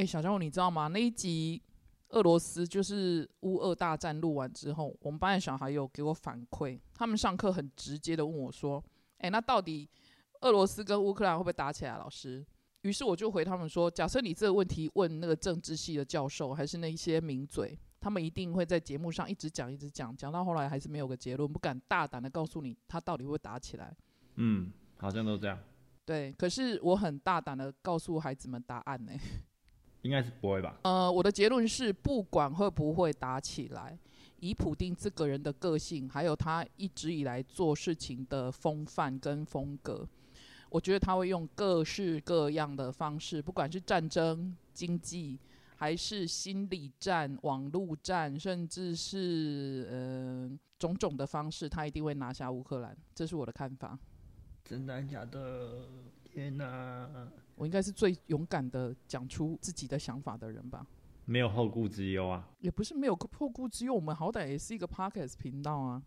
哎，小家伙，你知道吗？那一集俄罗斯就是乌俄大战录完之后，我们班的小孩有给我反馈，他们上课很直接的问我说：“哎，那到底俄罗斯跟乌克兰会不会打起来？”老师，于是我就回他们说：“假设你这个问题问那个政治系的教授，还是那一些名嘴，他们一定会在节目上一直讲，一直讲，讲到后来还是没有个结论，不敢大胆的告诉你他到底会打起来。”嗯，好像都这样。对，可是我很大胆的告诉孩子们答案呢。应该是不会吧？呃，我的结论是，不管会不会打起来，以普丁这个人的个性，还有他一直以来做事情的风范跟风格，我觉得他会用各式各样的方式，不管是战争、经济，还是心理战、网络战，甚至是呃种种的方式，他一定会拿下乌克兰。这是我的看法。真的假的？天哪！我应该是最勇敢的讲出自己的想法的人吧？没有后顾之忧啊？也不是没有后顾之忧，我们好歹也是一个 podcast 频道啊，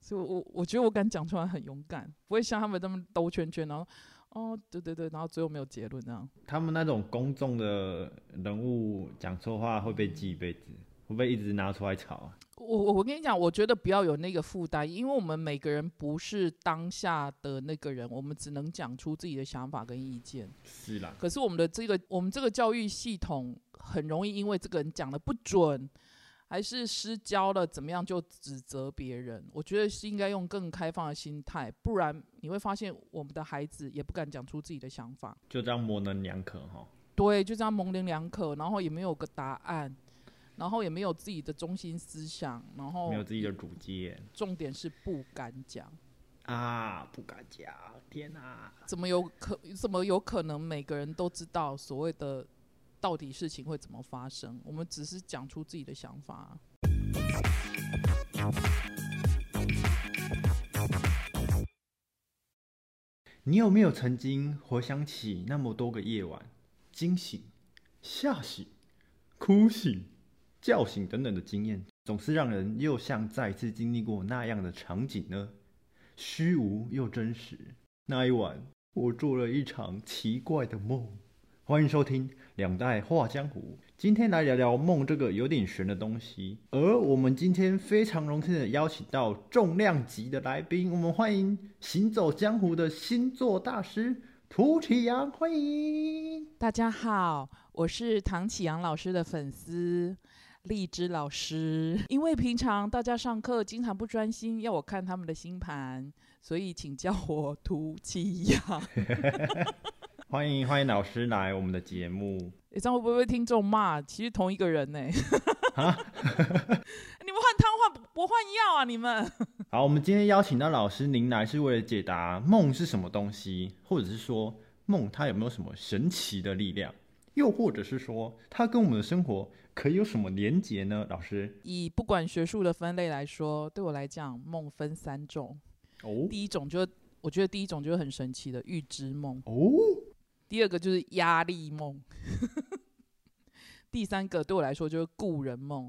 所以我我觉得我敢讲出来很勇敢，不会像他们这么兜圈圈，然后哦，对对对，然后最后没有结论那样。他们那种公众的人物讲错话会被记一辈子，会不会一直拿出来吵啊？我我我跟你讲，我觉得不要有那个负担，因为我们每个人不是当下的那个人，我们只能讲出自己的想法跟意见。是啦。可是我们的这个我们这个教育系统很容易因为这个人讲的不准，还是失焦了怎么样就指责别人。我觉得是应该用更开放的心态，不然你会发现我们的孩子也不敢讲出自己的想法，就这样模棱两可哈。对，就这样模棱两可，然后也没有个答案。然后也没有自己的中心思想，然后没有自己的主见，重点是不敢讲啊，不敢讲，天哪！怎么有可怎么有可能每个人都知道所谓的到底事情会怎么发生？我们只是讲出自己的想法。你有没有曾经回想起那么多个夜晚，惊醒、吓醒、哭醒？叫醒等等的经验，总是让人又像再次经历过那样的场景呢？虚无又真实。那一晚，我做了一场奇怪的梦。欢迎收听《两代画江湖》，今天来聊聊梦这个有点玄的东西。而我们今天非常荣幸的邀请到重量级的来宾，我们欢迎行走江湖的星座大师涂启阳，欢迎大家好，我是唐启阳老师的粉丝。荔枝老师，因为平常大家上课经常不专心，要我看他们的星盘，所以请叫我涂七阳。欢迎欢迎老师来我们的节目。你这样会不会被听众骂？其实同一个人呢。啊？你们换汤换不换药啊？你们？好，我们今天邀请到老师您来，是为了解答梦是什么东西，或者是说梦它有没有什么神奇的力量？又或者是说，它跟我们的生活可以有什么连结呢？老师，以不管学术的分类来说，对我来讲，梦分三种。哦，第一种就我觉得第一种就是很神奇的预知梦。哦，第二个就是压力梦。第三个对我来说就是故人梦。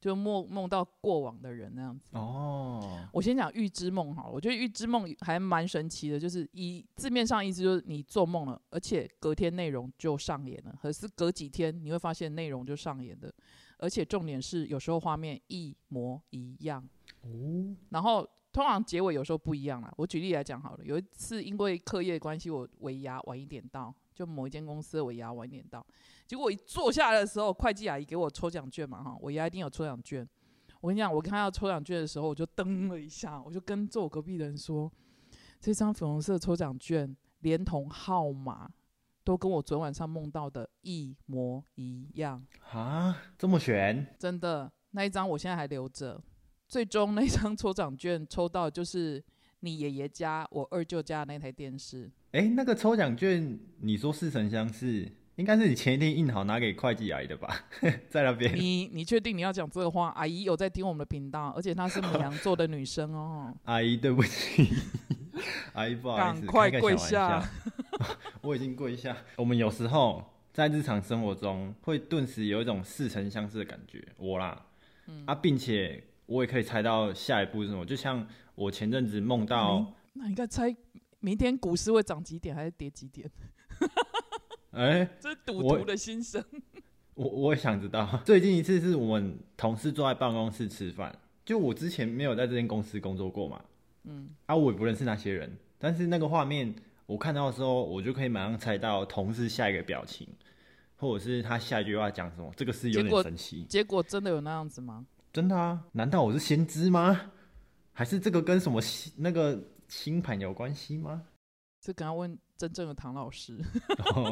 就梦梦到过往的人那样子哦。我先讲预知梦好了，我觉得预知梦还蛮神奇的，就是以字面上意思就是你做梦了，而且隔天内容就上演了，可是隔几天你会发现内容就上演的，而且重点是有时候画面一模一样哦。然后通常结尾有时候不一样啦。我举例来讲好了，有一次因为课业关系，我尾牙晚一点到。就某一间公司的尾牙晚点到，结果我一坐下来的时候，会计阿姨给我抽奖券嘛，哈，尾牙一定有抽奖券。我跟你讲，我看到抽奖券的时候，我就噔了一下，我就跟坐我隔壁的人说：“这张粉红色抽奖券连同号码都跟我昨晚上梦到的一模一样啊，这么悬？真的，那一张我现在还留着。最终那张抽奖券抽到就是你爷爷家我二舅家那台电视。”哎，那个抽奖券，你说似曾相识，应该是你前一天印好拿给会计阿姨的吧？在那边。你你确定你要讲这个话？阿姨有在听我们的频道，而且她是母羊座的女生哦。阿姨，对不起，阿姨不好意思，赶快跪下。我已经跪下。我们有时候在日常生活中会顿时有一种似曾相识的感觉，我啦，啊，并且我也可以猜到下一步是什么。就像我前阵子梦到，那应该猜。明天股市会涨几点还是跌几点？哎，这是赌徒的心声。我我也想知道。最近一次是我们同事坐在办公室吃饭，就我之前没有在这间公司工作过嘛，嗯，啊，我也不认识那些人，但是那个画面我看到的时候，我就可以马上猜到同事下一个表情，或者是他下一句话讲什么。这个是有点神奇。结果真的有那样子吗？真的啊？难道我是先知吗？还是这个跟什么那个星盘有关系吗？这刚刚问真正的唐老师。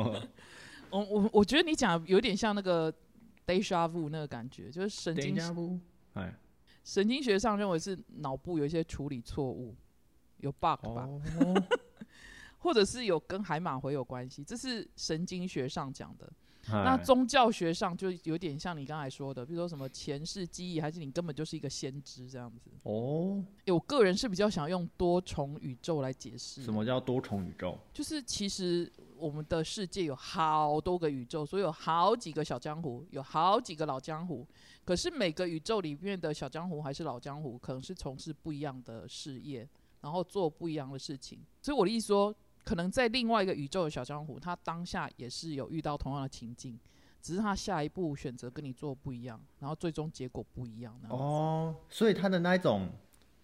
我我我觉得你讲有点像那个 deja vu 那个感觉，就是神经哎，神经学上认为是脑部有一些处理错误，有 bug 吧，或者是有跟海马回有关系，这是神经学上讲的。那宗教学上就有点像你刚才说的，比如说什么前世记忆，还是你根本就是一个先知这样子。哦，我个人是比较想用多重宇宙来解释。什么叫多重宇宙？就是其实我们的世界有好多个宇宙，所以有好几个小江湖，有好几个老江湖。可是每个宇宙里面的小江湖还是老江湖，可能是从事不一样的事业，然后做不一样的事情。所以我的意思说。可能在另外一个宇宙的小江湖，他当下也是有遇到同样的情境，只是他下一步选择跟你做不一样，然后最终结果不一样。哦，所以他的那一种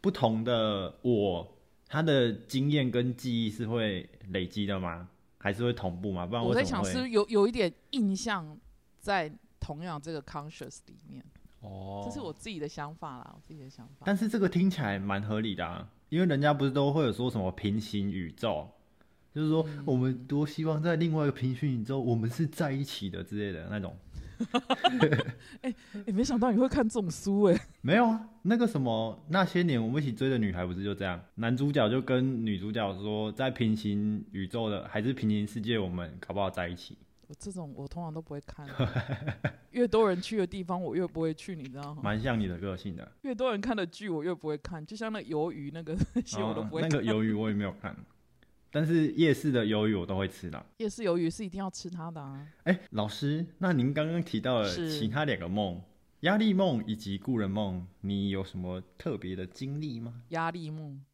不同的我，他的经验跟记忆是会累积的吗？还是会同步吗？不然我在想是有有一点印象在同样这个 conscious 里面。哦，这是我自己的想法啦，我自己的想法。但是这个听起来蛮合理的啊，因为人家不是都会有说什么平行宇宙。就是说，我们多希望在另外一个平行宇宙，我们是在一起的之类的那种。哎哎，没想到你会看这种书哎。没有啊，那个什么那些年我们一起追的女孩不是就这样？男主角就跟女主角说，在平行宇宙的还是平行世界，我们搞不好在一起。我这种我通常都不会看，越多人去的地方我越不会去，你知道吗？蛮像你的个性的。越多人看的剧我越不会看，就像那鱿鱼那个 些我都不会。那个鱿鱼我也没有看。但是夜市的鱿鱼我都会吃的。夜市鱿鱼是一定要吃它的啊！哎，老师，那您刚刚提到了其他两个梦，压力梦以及故人梦，你有什么特别的经历吗？压力梦，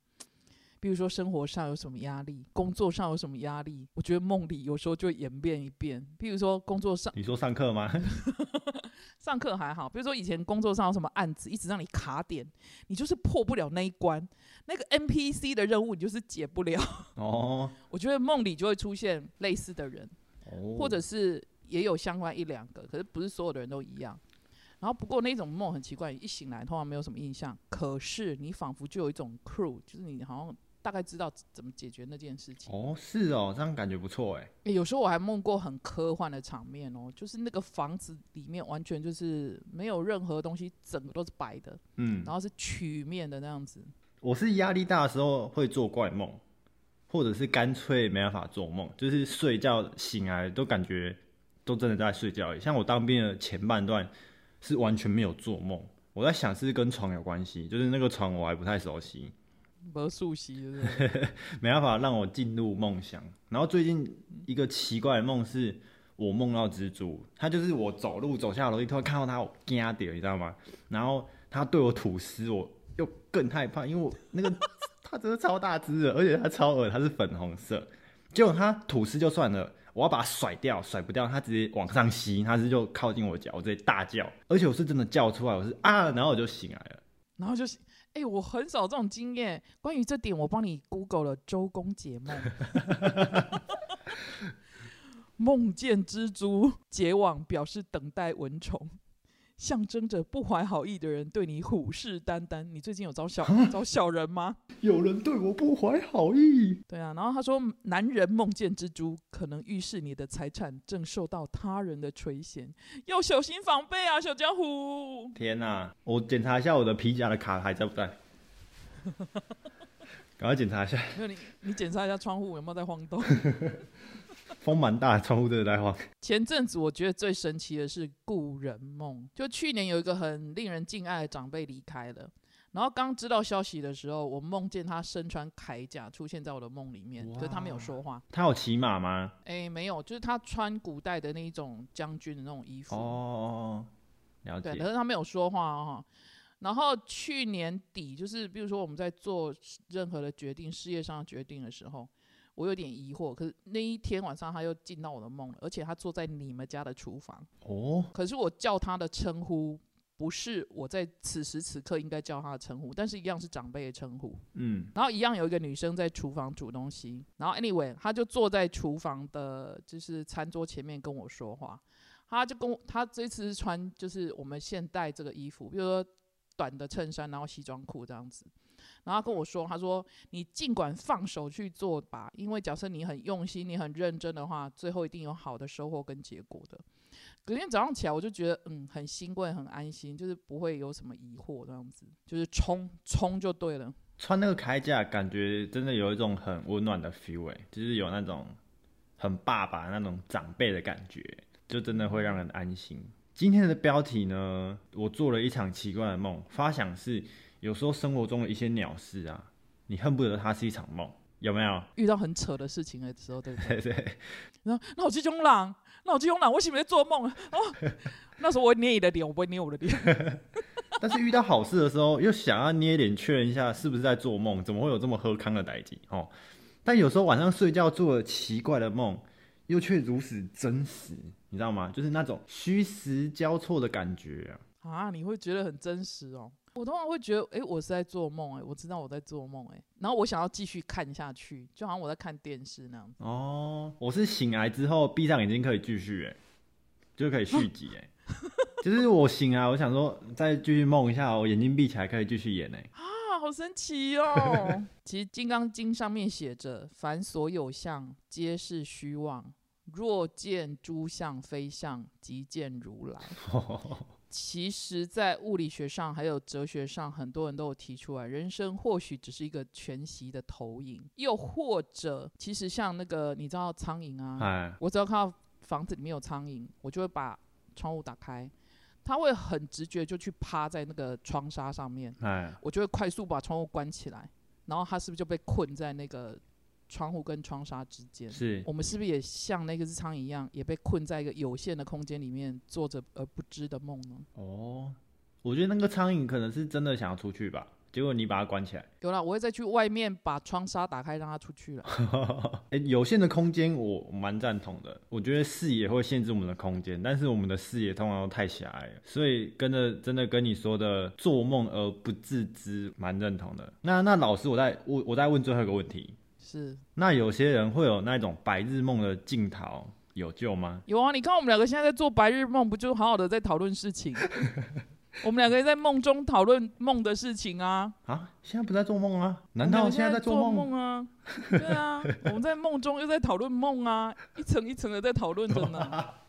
比如说生活上有什么压力，工作上有什么压力，我觉得梦里有时候就演变一变。比如说工作上，你说上课吗？上课还好，比如说以前工作上有什么案子一直让你卡点，你就是破不了那一关，那个 NPC 的任务你就是解不了。哦，我觉得梦里就会出现类似的人，或者是也有相关一两个，可是不是所有的人都一样。然后不过那种梦很奇怪，一醒来通常没有什么印象，可是你仿佛就有一种 crew，就是你好像。大概知道怎么解决那件事情哦，是哦，这样感觉不错哎。有时候我还梦过很科幻的场面哦，就是那个房子里面完全就是没有任何东西，整个都是白的，嗯，然后是曲面的那样子。我是压力大的时候会做怪梦，或者是干脆没办法做梦，就是睡觉醒来都感觉都真的在睡觉。像我当兵的前半段是完全没有做梦，我在想是跟床有关系，就是那个床我还不太熟悉。不熟悉，没办法让我进入梦想。然后最近一个奇怪的梦是，我梦到蜘蛛，它就是我走路走下楼梯，突然看到它，我惊掉，你知道吗？然后它对我吐丝，我又更害怕，因为我那个它真的超大只的，而且它超恶，它是粉红色。结果它吐丝就算了，我要把它甩掉，甩不掉，它直接往上吸，它是就靠近我脚，我直接大叫，而且我是真的叫出来，我是啊，然后我就醒来了，然后就。哎，我很少这种经验。关于这点，我帮你 Google 了周公解梦，梦见蜘蛛结网，表示等待蚊虫。象征着不怀好意的人对你虎视眈眈。你最近有招小招小人吗？有人对我不怀好意。对啊，然后他说，男人梦见蜘蛛，可能预示你的财产正受到他人的垂涎，要小心防备啊，小江湖。天哪，我检查一下我的皮夹的卡还在不在？赶快检查一下。没有你，你检查一下窗户有没有在晃动。风蛮大，窗户都在晃。前阵子我觉得最神奇的是故人梦，就去年有一个很令人敬爱的长辈离开了，然后刚知道消息的时候，我梦见他身穿铠甲出现在我的梦里面，可是他没有说话。他有骑马吗？哎，没有，就是他穿古代的那一种将军的那种衣服。哦，了解。对，可是他没有说话哈。然后去年底，就是比如说我们在做任何的决定，事业上的决定的时候。我有点疑惑。可是那一天晚上他又进到我的梦了，而且他坐在你们家的厨房。哦。可是我叫他的称呼不是我在此时此刻应该叫他的称呼，但是一样是长辈的称呼。嗯。然后一样有一个女生在厨房煮东西，然后 anyway 他就坐在厨房的，就是餐桌前面跟我说话。他就跟我，他这次是穿就是我们现代这个衣服，比如说短的衬衫，然后西装裤这样子。然后跟我说，他说你尽管放手去做吧，因为假设你很用心，你很认真的话，最后一定有好的收获跟结果的。隔天早上起来，我就觉得嗯很欣慰，很安心，就是不会有什么疑惑这样子，就是冲冲就对了。穿那个铠甲，感觉真的有一种很温暖的 feel，就是有那种很爸爸那种长辈的感觉。就真的会让人安心。今天的标题呢，我做了一场奇怪的梦，发想是有时候生活中的一些鸟事啊，你恨不得它是一场梦，有没有？遇到很扯的事情的时候，对不对？对 对。然后，那我去中朗，那我去冲浪，我是不是在做梦啊？哦，那时候我捏你的脸，我不会捏我的脸。但是遇到好事的时候，又想要捏脸确认一下是不是在做梦，怎么会有这么喝康的代际哦？但有时候晚上睡觉做了奇怪的梦，又却如此真实。你知道吗？就是那种虚实交错的感觉啊！啊，你会觉得很真实哦。我通常会觉得，哎，我是在做梦，哎，我知道我在做梦，哎，然后我想要继续看下去，就好像我在看电视那样。哦，我是醒来之后闭上眼睛可以继续，哎，就可以续集，哎，就是我醒来，我想说再继续梦一下，我眼睛闭起来可以继续演，哎，啊，好神奇哦！其实《金刚经》上面写着：“凡所有相，皆是虚妄。”若见诸相非相，即见如来。其实，在物理学上还有哲学上，很多人都有提出来，人生或许只是一个全息的投影，又或者，其实像那个你知道苍蝇啊，我只要看到房子里面有苍蝇，我就会把窗户打开，它会很直觉就去趴在那个窗纱上面，我就会快速把窗户关起来，然后它是不是就被困在那个？窗户跟窗纱之间，是我们是不是也像那个只苍蝇一样，也被困在一个有限的空间里面，做着而不知的梦呢？哦，我觉得那个苍蝇可能是真的想要出去吧，结果你把它关起来。有了，我会再去外面把窗纱打开，让它出去了。哎，有限的空间我蛮赞同的，我觉得视野会限制我们的空间，但是我们的视野通常都太狭隘了，所以跟着真的跟你说的做梦而不自知，蛮认同的。那那老师，我再我我再问最后一个问题。是，那有些人会有那种白日梦的镜头，有救吗？有啊，你看我们两个现在在做白日梦，不就好好的在讨论事情？我们两个人在梦中讨论梦的事情啊！啊，现在不在做梦啊？难道现在在做梦啊？对啊，我们在梦中又在讨论梦啊，一层一层的在讨论着呢。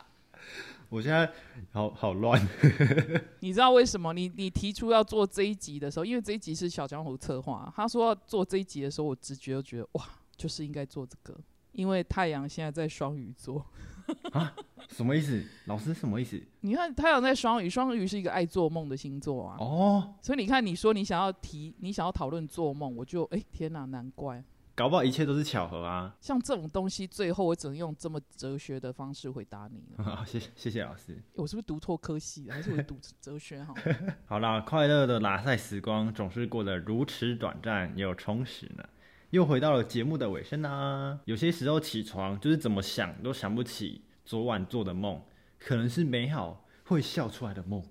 我现在好好乱，你知道为什么？你你提出要做这一集的时候，因为这一集是小江湖策划，他说要做这一集的时候，我直觉就觉得哇，就是应该做这个，因为太阳现在在双鱼座 啊，什么意思？老师什么意思？你看太阳在双鱼，双鱼是一个爱做梦的星座啊，哦，所以你看你说你想要提，你想要讨论做梦，我就哎天哪，难怪。搞不好一切都是巧合啊！像这种东西，最后我只能用这么哲学的方式回答你了。谢谢谢老师。我是不是读错科系，还是我读哲学？哈。好啦，快乐的拉塞时光总是过得如此短暂又充实呢。又回到了节目的尾声啦。有些时候起床就是怎么想都想不起昨晚做的梦，可能是美好会笑出来的梦。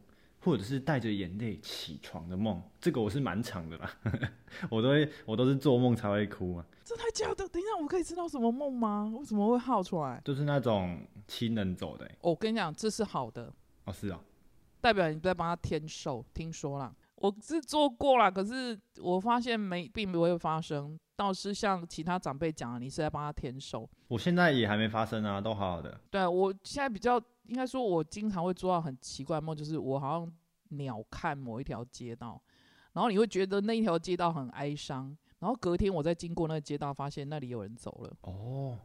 或者是带着眼泪起床的梦，这个我是蛮长的啦，我都会，我都是做梦才会哭啊。真的假的？等一下，我可以知道什么梦吗？为什么会耗出来？就是那种亲人走的。我跟你讲，这是好的。哦，是啊，代表你在帮他添寿。听说啦，我是做过了，可是我发现没，并不会发生。倒是像其他长辈讲，你是在帮他添寿。我现在也还没发生啊，都好好的。对，我现在比较。应该说，我经常会做到很奇怪梦，就是我好像鸟看某一条街道，然后你会觉得那一条街道很哀伤，然后隔天我再经过那个街道，发现那里有人走了。哦，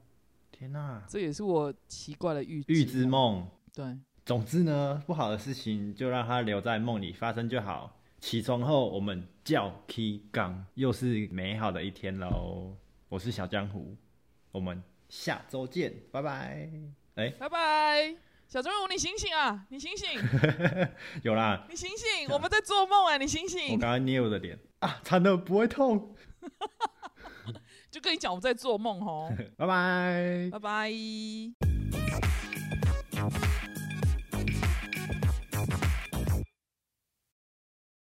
天哪！这也是我奇怪的预预知梦。对，总之呢，不好的事情就让它留在梦里发生就好。起床后我们叫 K 杠，又是美好的一天喽。我是小江湖，我们下周见，拜拜。哎，拜拜。小江湖，你醒醒啊！你醒醒，有啦！你醒醒，我们在做梦哎！你醒醒！我刚刚捏我的脸啊，惨了，不会痛。就跟你讲我在做梦哦。拜拜，拜拜。